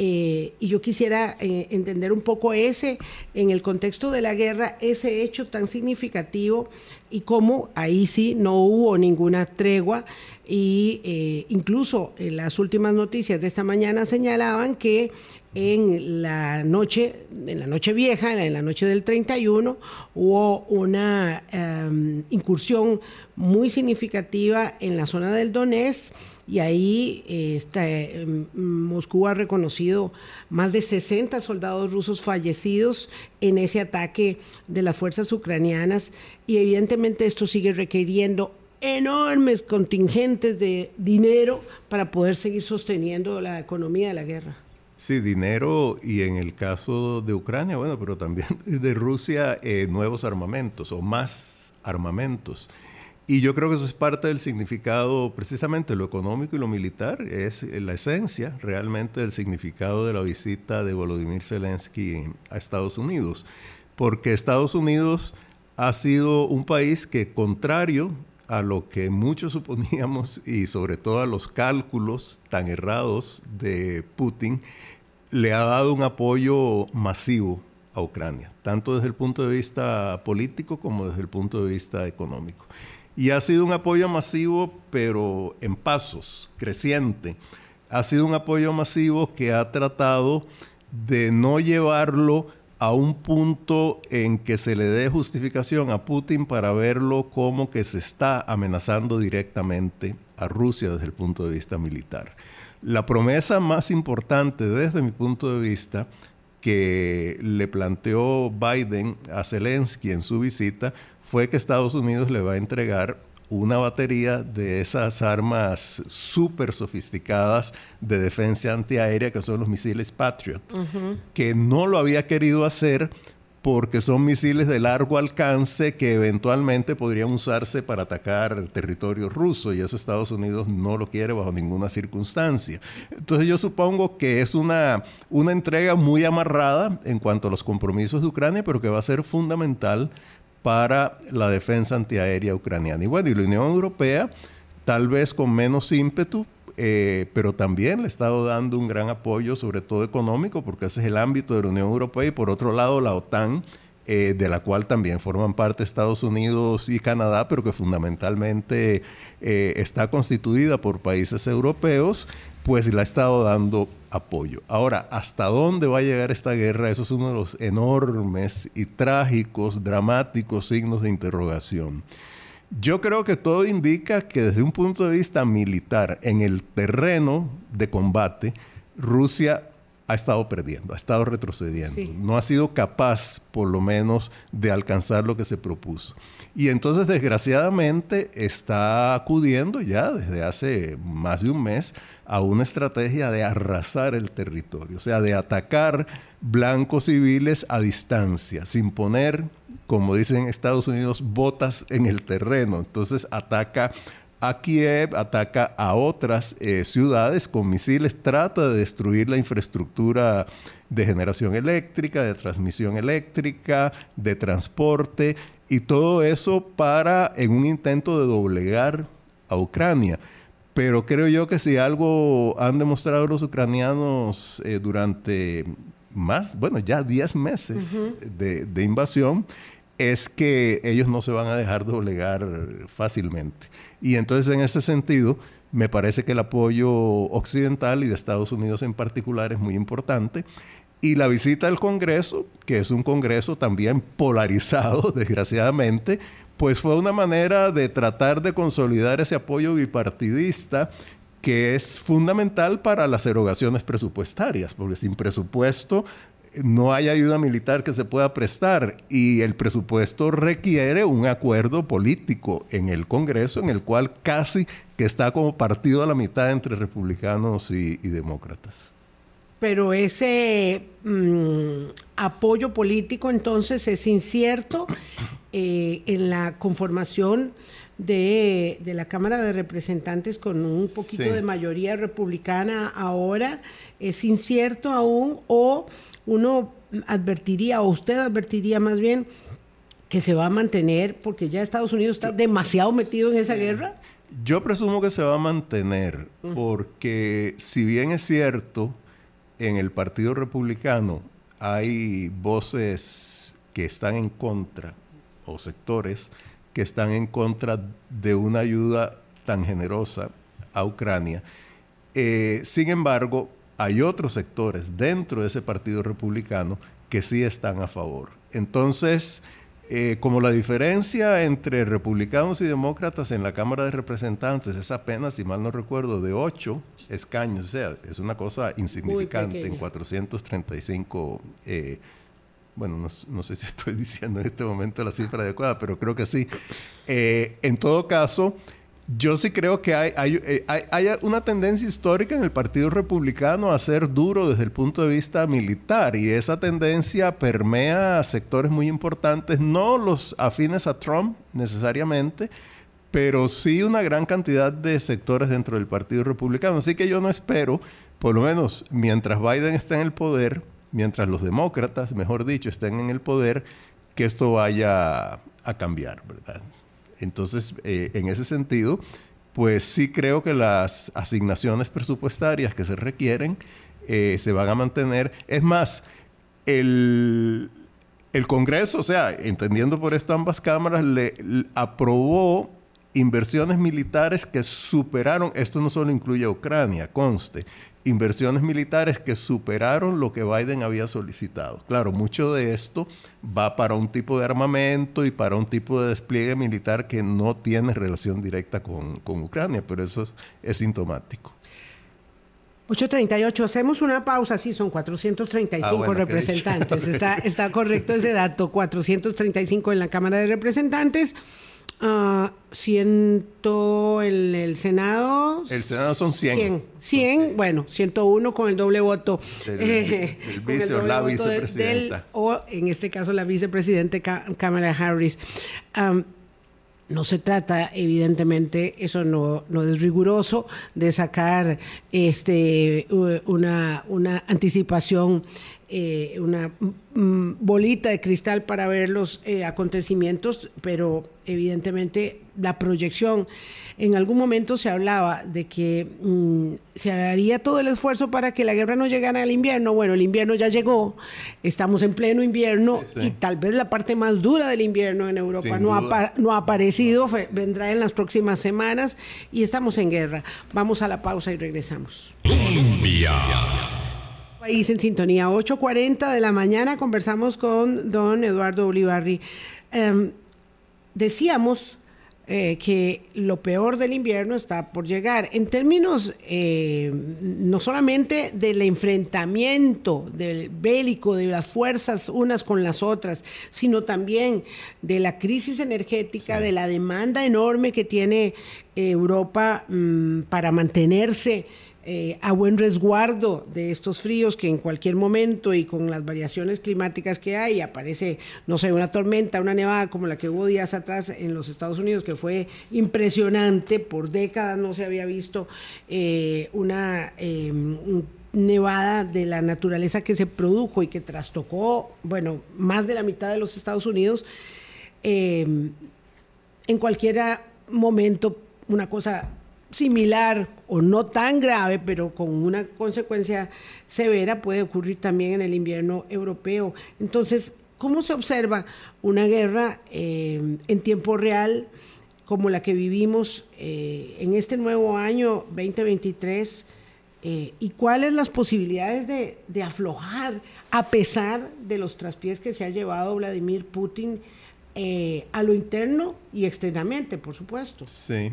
Eh, y yo quisiera eh, entender un poco ese, en el contexto de la guerra, ese hecho tan significativo y cómo ahí sí no hubo ninguna tregua. Y eh, incluso las últimas noticias de esta mañana señalaban que en la noche, en la noche vieja, en la noche del 31, hubo una em, incursión muy significativa en la zona del Donetsk y ahí eh, Moscú ha reconocido más de 60 soldados rusos fallecidos en ese ataque de las fuerzas ucranianas y evidentemente esto sigue requiriendo enormes contingentes de dinero para poder seguir sosteniendo la economía de la guerra. Sí, dinero y en el caso de Ucrania, bueno, pero también de Rusia, eh, nuevos armamentos o más armamentos. Y yo creo que eso es parte del significado, precisamente lo económico y lo militar, es la esencia realmente del significado de la visita de Volodymyr Zelensky a Estados Unidos. Porque Estados Unidos ha sido un país que, contrario a lo que muchos suponíamos y sobre todo a los cálculos tan errados de Putin, le ha dado un apoyo masivo a Ucrania, tanto desde el punto de vista político como desde el punto de vista económico. Y ha sido un apoyo masivo, pero en pasos, creciente. Ha sido un apoyo masivo que ha tratado de no llevarlo a un punto en que se le dé justificación a Putin para verlo como que se está amenazando directamente a Rusia desde el punto de vista militar. La promesa más importante desde mi punto de vista que le planteó Biden a Zelensky en su visita fue que Estados Unidos le va a entregar una batería de esas armas súper sofisticadas de defensa antiaérea que son los misiles Patriot, que no lo había querido hacer porque son misiles de largo alcance que eventualmente podrían usarse para atacar el territorio ruso y eso Estados Unidos no lo quiere bajo ninguna circunstancia. Entonces yo supongo que es una, una entrega muy amarrada en cuanto a los compromisos de Ucrania, pero que va a ser fundamental para la defensa antiaérea ucraniana. Y bueno, y la Unión Europea, tal vez con menos ímpetu, eh, pero también le ha estado dando un gran apoyo, sobre todo económico, porque ese es el ámbito de la Unión Europea, y por otro lado la OTAN, eh, de la cual también forman parte Estados Unidos y Canadá, pero que fundamentalmente eh, está constituida por países europeos, pues le ha estado dando apoyo. Ahora, ¿hasta dónde va a llegar esta guerra? Eso es uno de los enormes y trágicos, dramáticos signos de interrogación. Yo creo que todo indica que desde un punto de vista militar, en el terreno de combate, Rusia ha estado perdiendo, ha estado retrocediendo. No ha sido capaz, por lo menos, de alcanzar lo que se propuso. Y entonces, desgraciadamente, está acudiendo ya desde hace más de un mes a una estrategia de arrasar el territorio, o sea, de atacar blancos civiles a distancia, sin poner, como dicen Estados Unidos, botas en el terreno. Entonces ataca a Kiev, ataca a otras eh, ciudades con misiles, trata de destruir la infraestructura de generación eléctrica, de transmisión eléctrica, de transporte, y todo eso para, en un intento de doblegar a Ucrania. Pero creo yo que si algo han demostrado los ucranianos eh, durante más, bueno, ya 10 meses de, invasión, es que ellos no se van a dejar doblegar fácilmente. Y entonces en ese sentido, me parece que el apoyo occidental y de Estados Unidos en particular es muy importante. Y la visita al Congreso, que es un Congreso también polarizado, desgraciadamente, pues fue una manera de tratar de consolidar ese apoyo bipartidista que es fundamental para las erogaciones presupuestarias, porque sin presupuesto no hay ayuda militar que se pueda prestar y el presupuesto requiere un acuerdo político en el Congreso en el cual casi que está como partido a la mitad entre republicanos y, demócratas. Pero ese mm, apoyo político entonces es incierto eh, en la conformación de, la Cámara de Representantes con un poquito de mayoría republicana ahora, es incierto aún o uno advertiría, o usted advertiría más bien, que se va a mantener porque ya Estados Unidos está demasiado metido en esa guerra? Yo presumo que se va a mantener porque si bien es cierto, en el Partido Republicano hay voces que están en contra o sectores que están en contra de una ayuda tan generosa a Ucrania. Eh, sin embargo, hay otros sectores dentro de ese Partido Republicano que sí están a favor. Entonces, eh, como la diferencia entre republicanos y demócratas en la Cámara de Representantes es apenas, si mal no recuerdo, de ocho escaños, o sea, es una cosa insignificante en 435 eh, bueno, no, sé si estoy diciendo en este momento la cifra adecuada, pero creo que sí. Eh, en todo caso, yo sí creo que hay, eh, hay, hay, una tendencia histórica en el Partido Republicano a ser duro desde el punto de vista militar y esa tendencia permea a sectores muy importantes, no los afines a Trump necesariamente, pero sí una gran cantidad de sectores dentro del Partido Republicano. Así que yo no espero, por lo menos mientras Biden está en el poder, mientras los demócratas, mejor dicho, estén en el poder, que esto vaya a cambiar, ¿verdad? Entonces, eh, en ese sentido, pues sí creo que las asignaciones presupuestarias que se requieren eh, se van a mantener. Es más, el, el Congreso, o sea, entendiendo por esto ambas cámaras, le aprobó inversiones militares que superaron, esto no solo incluye a Ucrania, conste, inversiones militares que superaron lo que Biden había solicitado. Claro, mucho de esto va para un tipo de armamento y para un tipo de despliegue militar que no tiene relación directa con, Ucrania, pero eso es, sintomático. 838, hacemos una pausa, sí, son 435 ah, representantes, está, está correcto ese dato, 435 en la Cámara de Representantes. Uh, ciento en el Senado. El Senado son 100. 100, bueno, 101 con el doble voto. el vice o la vicepresidenta. o en este caso la vicepresidente Kamala Harris. no se trata, evidentemente, eso no, no es riguroso, de sacar este, una, una anticipación eh, una mm, bolita de cristal para ver los eh, acontecimientos, pero evidentemente la proyección, en algún momento se hablaba de que mm, se haría todo el esfuerzo para que la guerra no llegara al invierno. Bueno, el invierno ya llegó, estamos en pleno invierno y tal vez la parte más dura del invierno en Europa no ha, no ha, aparecido, vendrá en las próximas semanas y estamos en guerra. Vamos a la pausa y regresamos. Colombia. País en sintonía, 8.40 de la mañana conversamos con don Eduardo Olivarri. Em, decíamos eh, que lo peor del invierno está por llegar. En términos eh, no solamente del enfrentamiento del bélico, de las fuerzas unas con las otras, sino también de la crisis energética, de la demanda enorme que tiene Europa mm, para mantenerse eh, a buen resguardo de estos fríos que en cualquier momento y con las variaciones climáticas que hay, aparece, no sé, una tormenta, una nevada como la que hubo días atrás en los Estados Unidos, que fue impresionante, por décadas no se había visto eh, una... Em, nevada de la naturaleza que se produjo y que trastocó, bueno, más de la mitad de los Estados Unidos, em, en cualquier momento una cosa similar o no tan grave, pero con una consecuencia severa puede ocurrir también en el invierno europeo. Entonces, ¿cómo se observa una guerra eh, en tiempo real como la que vivimos eh, en este nuevo año 2023? Eh, ¿Y cuáles las posibilidades de, de, aflojar a pesar de los traspiés que se ha llevado Vladimir Putin a lo interno y externamente, por supuesto? Sí.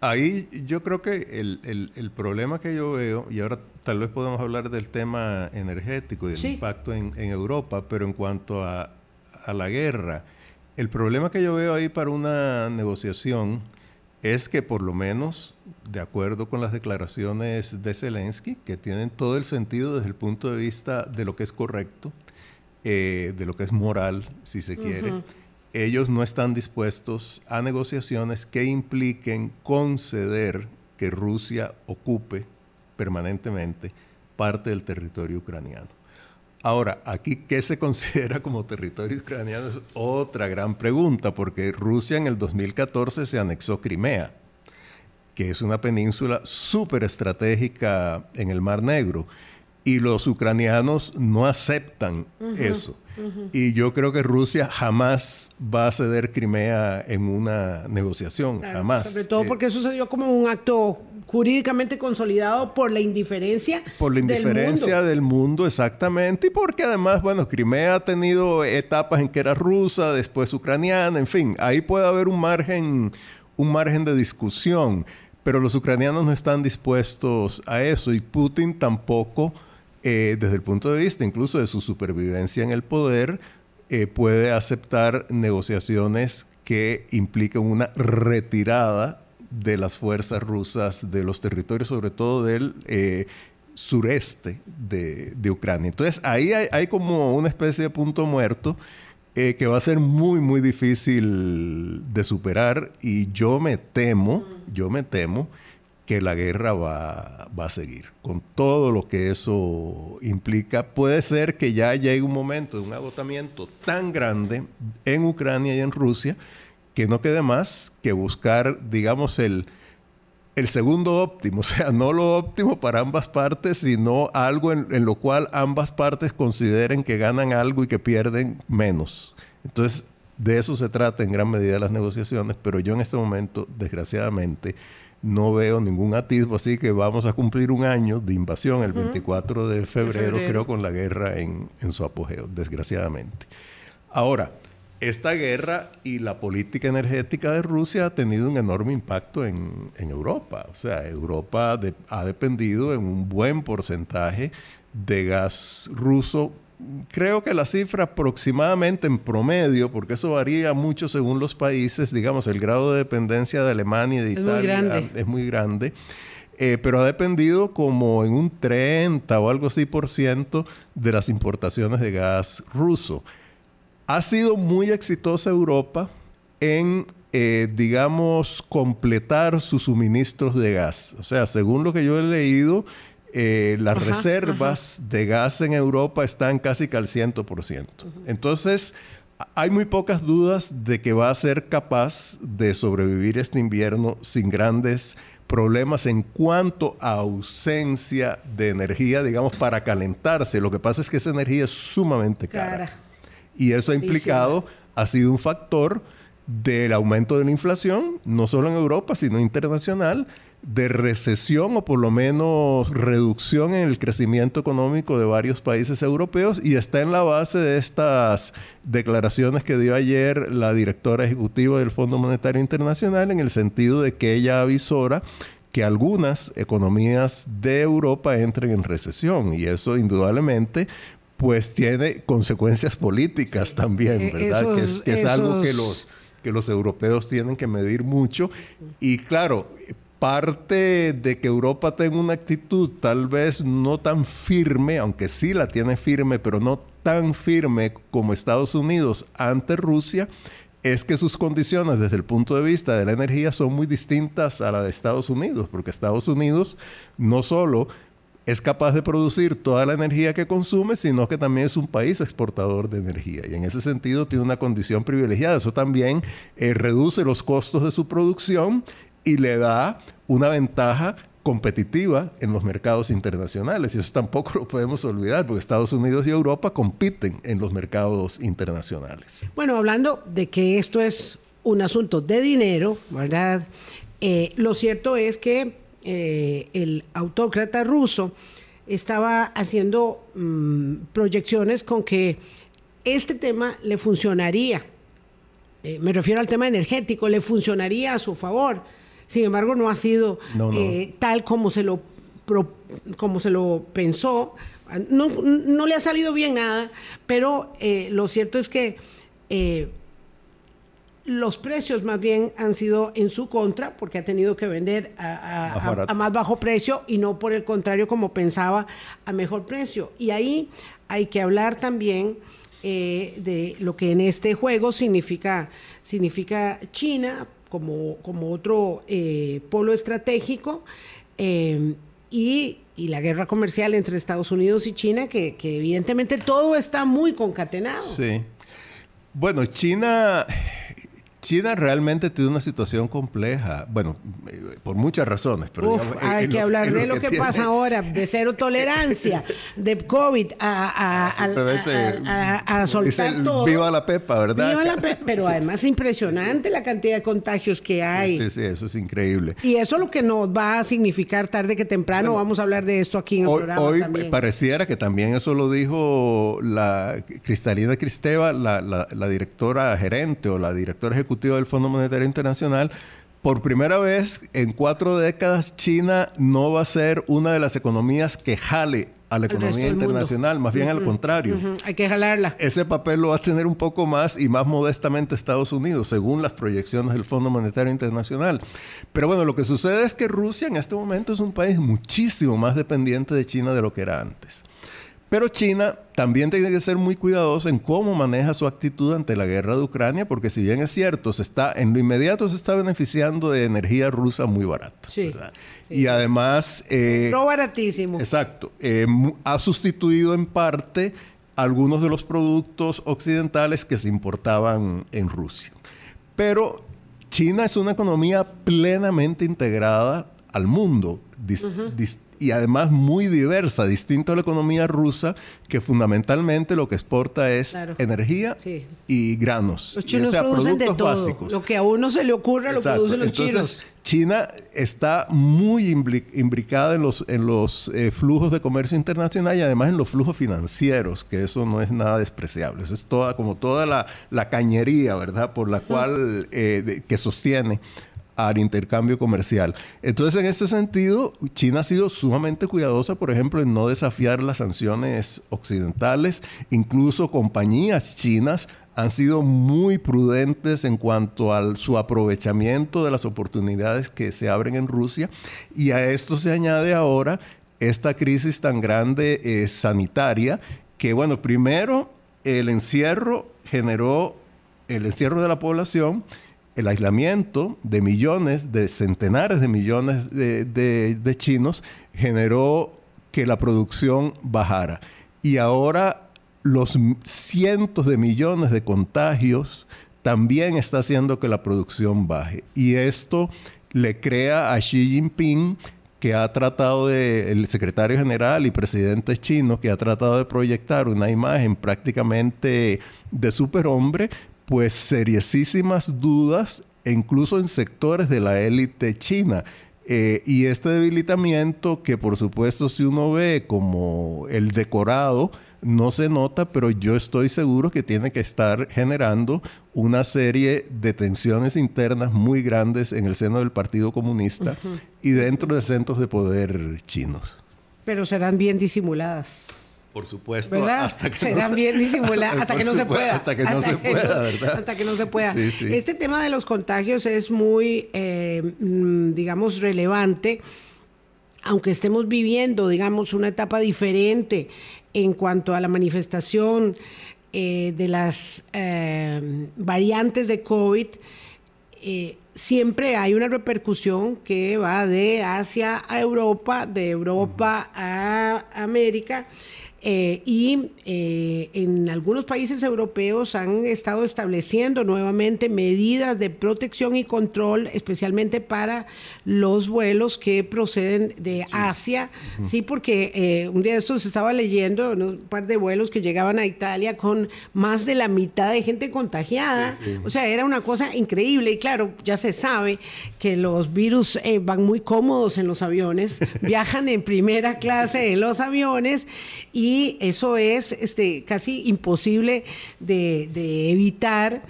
Ahí yo creo que el, problema que yo veo, y ahora tal vez podemos hablar del tema energético y del impacto en, Europa, pero en cuanto a, la guerra, el problema que yo veo ahí para una negociación es que por lo menos, de acuerdo con las declaraciones de Zelensky, que tienen todo el sentido desde el punto de vista de lo que es correcto, eh, de lo que es moral, si se quiere, ellos no están dispuestos a negociaciones que impliquen conceder que Rusia ocupe permanentemente parte del territorio ucraniano. Ahora, aquí, ¿qué se considera como territorio ucraniano? Es otra gran pregunta, porque Rusia en el 2014 se anexó Crimea, que es una península súper estratégica en el Mar Negro y los ucranianos no aceptan eso. Y yo creo que Rusia jamás va a ceder Crimea en una negociación, jamás. Sobre todo eh, porque eso se dio como un acto jurídicamente consolidado por la indiferencia. Por la indiferencia del mundo. exactamente. Y porque además, bueno, Crimea ha tenido etapas en que era rusa, después ucraniana, en fin, ahí puede haber un margen, un margen de discusión. Pero los ucranianos no están dispuestos a eso y Putin tampoco eh, desde el punto de vista incluso de su supervivencia en el poder, eh, puede aceptar negociaciones que impliquen una retirada de las fuerzas rusas de los territorios, sobre todo del eh, sureste de, Ucrania. Entonces ahí hay, como una especie de punto muerto que va a ser muy, muy difícil de superar y yo me temo, yo me temo que la guerra va, a seguir, con todo lo que eso implica. Puede ser que ya llegue un momento de un agotamiento tan grande en Ucrania y en Rusia que no quede más que buscar, digamos, el, el segundo óptimo, o sea, no lo óptimo para ambas partes, sino algo en, en, lo cual ambas partes consideren que ganan algo y que pierden menos. Entonces, de eso se trata en gran medida las negociaciones, pero yo en este momento, desgraciadamente, no veo ningún atisbo, así que vamos a cumplir un año de invasión el 24 de febrero, creo, con la guerra en, su apogeo, desgraciadamente. Ahora, esta guerra y la política energética de Rusia ha tenido un enorme impacto en, Europa. O sea, Europa ha dependido en un buen porcentaje de gas ruso creo que la cifra aproximadamente en promedio, porque eso varía mucho según los países, digamos, el grado de dependencia de Alemania y de Italia es muy grande. Eh, pero ha dependido como en un 30 o algo así por ciento de las importaciones de gas ruso. Ha sido muy exitosa Europa en, eh, digamos, completar sus suministros de gas. O sea, según lo que yo he leído, eh, las reservas de gas en Europa están casi que al 100%. Entonces, hay muy pocas dudas de que va a ser capaz de sobrevivir este invierno sin grandes problemas en cuanto a ausencia de energía, digamos, para calentarse. Lo que pasa es que esa energía es sumamente cara. Y eso ha implicado, ha sido un factor del aumento de la inflación, no solo en Europa, sino internacional, de recesión o por lo menos reducción en el crecimiento económico de varios países europeos y está en la base de estas declaraciones que dio ayer la directora ejecutiva del Fondo Monetario Internacional en el sentido de que ella avisora que algunas economías de Europa entren en recesión y eso indudablemente pues tiene consecuencias políticas también, e-, ¿verdad? que es, algo que los, que los europeos tienen que medir mucho y claro, parte de que Europa tenga una actitud tal vez no tan firme, aunque sí la tiene firme, pero no tan firme como Estados Unidos ante Rusia, es que sus condiciones desde el punto de vista de la energía son muy distintas a la de Estados Unidos, porque Estados Unidos no solo es capaz de producir toda la energía que consume, sino que también es un país exportador de energía. Y en ese sentido tiene una condición privilegiada. Eso también eh, reduce los costos de su producción y le da una ventaja competitiva en los mercados internacionales. Y eso tampoco lo podemos olvidar, porque Estados Unidos y Europa compiten en los mercados internacionales. Bueno, hablando de que esto es un asunto de dinero, ¿verdad? Eh, lo cierto es que eh, el autócrata ruso estaba haciendo mm, proyecciones con que este tema le funcionaría. Eh, me refiero al tema energético, le funcionaría a su favor sin embargo, no ha sido eh, tal como se lo, como se lo pensó. No, no, le ha salido bien nada, pero eh, lo cierto es que eh, los precios más bien han sido en su contra porque ha tenido que vender a, más bajo precio y no por el contrario como pensaba a mejor precio. Y ahí hay que hablar también de lo que en este juego significa, significa China, como, otro eh, polo estratégico y y la guerra comercial entre Estados Unidos y China, que, que evidentemente todo está muy concatenado. Sí. Bueno, China China realmente tiene una situación compleja, bueno, eh, por muchas razones. Pero Uf, hay que hablar de lo, que, pasa ahora, de cero tolerancia, de COVID, a, a, a, soltar todo. Viva la pepa, ¿verdad? Viva la pepa, pero además impresionante la cantidad de contagios que hay. Sí, sí, eso es increíble. Y eso es lo que nos va a significar tarde que temprano, vamos a hablar de esto aquí en el hoy, programa Hoy también. pareciera que también eso lo dijo la Cristalina Cristeva, la, la, la directora gerente o la directora ejecutiva del Fondo Monetario Internacional, por primera vez en cuatro décadas, China no va a ser una de las economías que jale a la economía internacional, más bien al contrario. Hay que jalarla. Ese papel lo va a tener un poco más y más modestamente Estados Unidos, según las proyecciones del Fondo Monetario Internacional. Pero bueno, lo que sucede es que Rusia en este momento es un país muchísimo más dependiente de China de lo que era antes. Pero China también tiene que ser muy cuidadoso en cómo maneja su actitud ante la guerra de Ucrania, porque si bien es cierto, se está, en lo inmediato se está beneficiando de energía rusa muy barata. Sí, Y además... Eh, no baratísimo. Exacto. Eh, ha sustituido en parte algunos de los productos occidentales que se importaban en Rusia. Pero China es una economía plenamente integrada al mundo, y además muy diversa, distinto a la economía rusa, que fundamentalmente lo que exporta es energía y granos. Los chinos producen de todo. Lo que a uno se le ocurra lo producen los Entonces, China está muy imbricada en los, en los eh, flujos de comercio internacional y además en los flujos financieros, que eso no es nada despreciable. Eso es toda, como toda la, la cañería, ¿verdad? Por la cual, eh, que sostiene al intercambio comercial. Entonces, en este sentido, China ha sido sumamente cuidadosa, por ejemplo, en no desafiar las sanciones occidentales. Incluso compañías chinas han sido muy prudentes en cuanto a su aprovechamiento de las oportunidades que se abren en Rusia. Y a esto se añade ahora esta crisis tan grande eh, sanitaria que, bueno, primero el encierro generó el encierro de la población el aislamiento de millones, de centenares de millones de, chinos generó que la producción bajara. Y ahora los cientos de millones de contagios también está haciendo que la producción baje. Y esto le crea a Xi Jinping que ha tratado de, el secretario general y presidente chino, que ha tratado de proyectar una imagen prácticamente de superhombre, pues seriosísimas dudas, incluso en sectores de la élite china. Eh, y este debilitamiento, que por supuesto si uno ve como el decorado, no se nota, pero yo estoy seguro que tiene que estar generando una serie de tensiones internas muy grandes en el seno del Partido Comunista y dentro de centros de poder chinos. Pero serán bien disimuladas. Por supuesto. ¿verdad? Hasta que Serán no bien disimuladas, hasta que no se pueda. Hasta que no se pueda, ¿verdad? Hasta que no se pueda. Este tema de los contagios es muy, eh, mm, digamos, relevante, aunque estemos viviendo, digamos, una etapa diferente en cuanto a la manifestación eh, de las eh, variantes de COVID. siempre hay una repercusión que va de Asia a Europa, de Europa a América. Eh, y eh, en algunos países europeos han estado estableciendo nuevamente medidas de protección y control, especialmente para los vuelos que proceden de Asia, sí, porque eh, un día de estos estaba leyendo un par de vuelos que llegaban a Italia con más de la mitad de gente contagiada, o sea, era una cosa increíble. Y claro, ya se sabe que los virus van muy cómodos en los aviones, viajan en primera clase en los aviones y eso es este, casi imposible de, de evitar.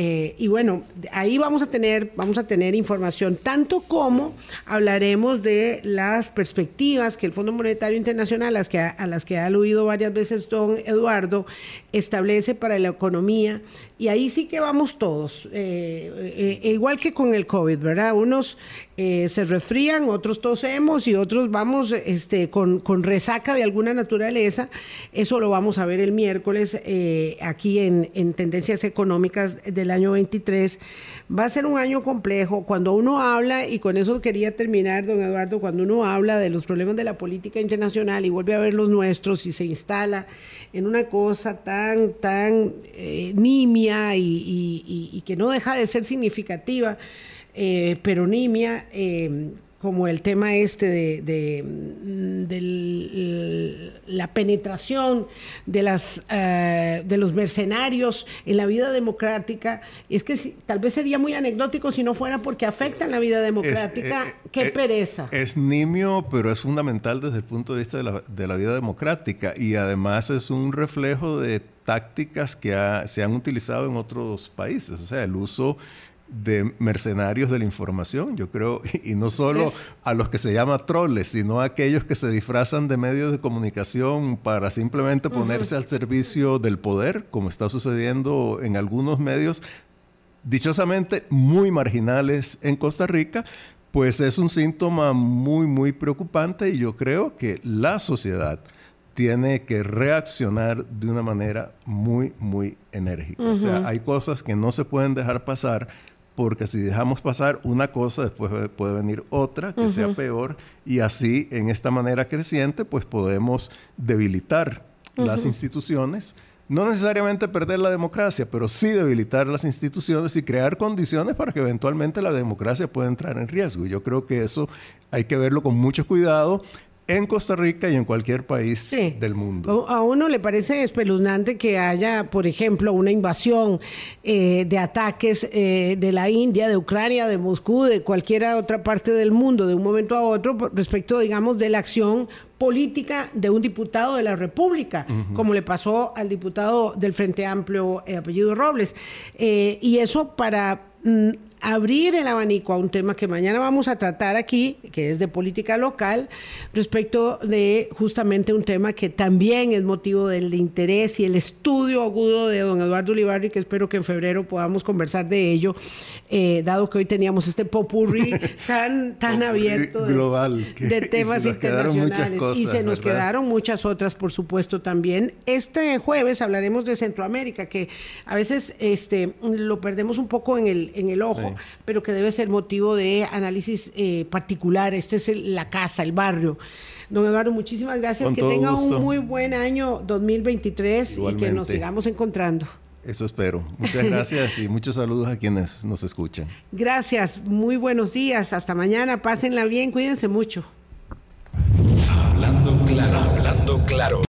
Eh, y bueno, ahí vamos a tener, vamos a tener información, tanto como hablaremos de las perspectivas que el Fondo Monetario Internacional, a las que, a las que ha aludido varias veces don Eduardo, establece para la economía. Y ahí sí que vamos todos, eh, eh, igual que con el COVID, ¿verdad? Unos se resfrían, otros tosemos y otros vamos este, con, con, resaca de alguna naturaleza. Eso lo vamos a ver el miércoles aquí en, en Tendencias Económicas de el año 23 va a ser un año complejo. Cuando uno habla, y con eso quería terminar, don Eduardo, cuando uno habla de los problemas de la política internacional y vuelve a ver los nuestros y se instala en una cosa tan, tan eh, nimia y, que no deja de ser significativa, eh, pero nimia, eh, como el tema este de, mm, la penetración de, las, eh, de los mercenarios en la vida democrática, es que tal vez sería muy anecdótico si no fuera porque afectan la vida democrática. Eh, ¡Qué eh, pereza! Es nimio, pero es fundamental desde el punto de vista de la, de la vida democrática y además es un reflejo de tácticas que se han utilizado en otros países, o sea, el uso de mercenarios de la información, yo creo, y no solo a los que se llama troles, sino a aquellos que se disfrazan de medios de comunicación para simplemente ponerse al servicio del poder, como está sucediendo en algunos medios, dichosamente muy marginales en Costa Rica, pues es un síntoma muy, muy preocupante y yo creo que la sociedad tiene que reaccionar de una manera muy, muy enérgica. O sea, hay cosas que no se pueden dejar pasar porque si dejamos pasar una cosa, después puede venir otra que sea peor y así en esta manera creciente, pues podemos debilitar las instituciones. No necesariamente perder la democracia, pero sí debilitar las instituciones y crear condiciones para que eventualmente la democracia pueda entrar en riesgo. Y yo creo que eso hay que verlo con mucho cuidado en Costa Rica y en cualquier país del mundo. A uno le parece espeluznante que haya, por ejemplo, una invasión eh, de ataques eh, de la India, de Ucrania, de Moscú, de cualquier otra parte del mundo, de un momento a otro, respecto, digamos, de la acción política de un diputado de la República, como le pasó al diputado del Frente Amplio, eh, apellido Robles. y eso para mm, abrir el abanico a un tema que mañana vamos a tratar aquí, que es de política local, respecto de justamente un tema que también es motivo del interés y el estudio agudo de don Eduardo Ulibarri, que espero que en febrero podamos conversar de ello, eh, dado que hoy teníamos este popurrí tan, tan abierto de, global, de temas internacionales. y se nos quedaron muchas otras, por supuesto, también. Este jueves hablaremos de Centroamérica, que a veces este, lo perdemos un poco en el, en el ojo pero que debe ser motivo de análisis eh, particular. Este es la casa, el barrio. Don Eduardo, muchísimas gracias. que tenga un muy buen año 2023 y que nos sigamos encontrando. Eso espero. Muchas gracias y muchos saludos a quienes nos escuchan. Gracias, muy buenos días. Hasta mañana. Pásenla bien, cuídense mucho. Hablando claro, hablando claro.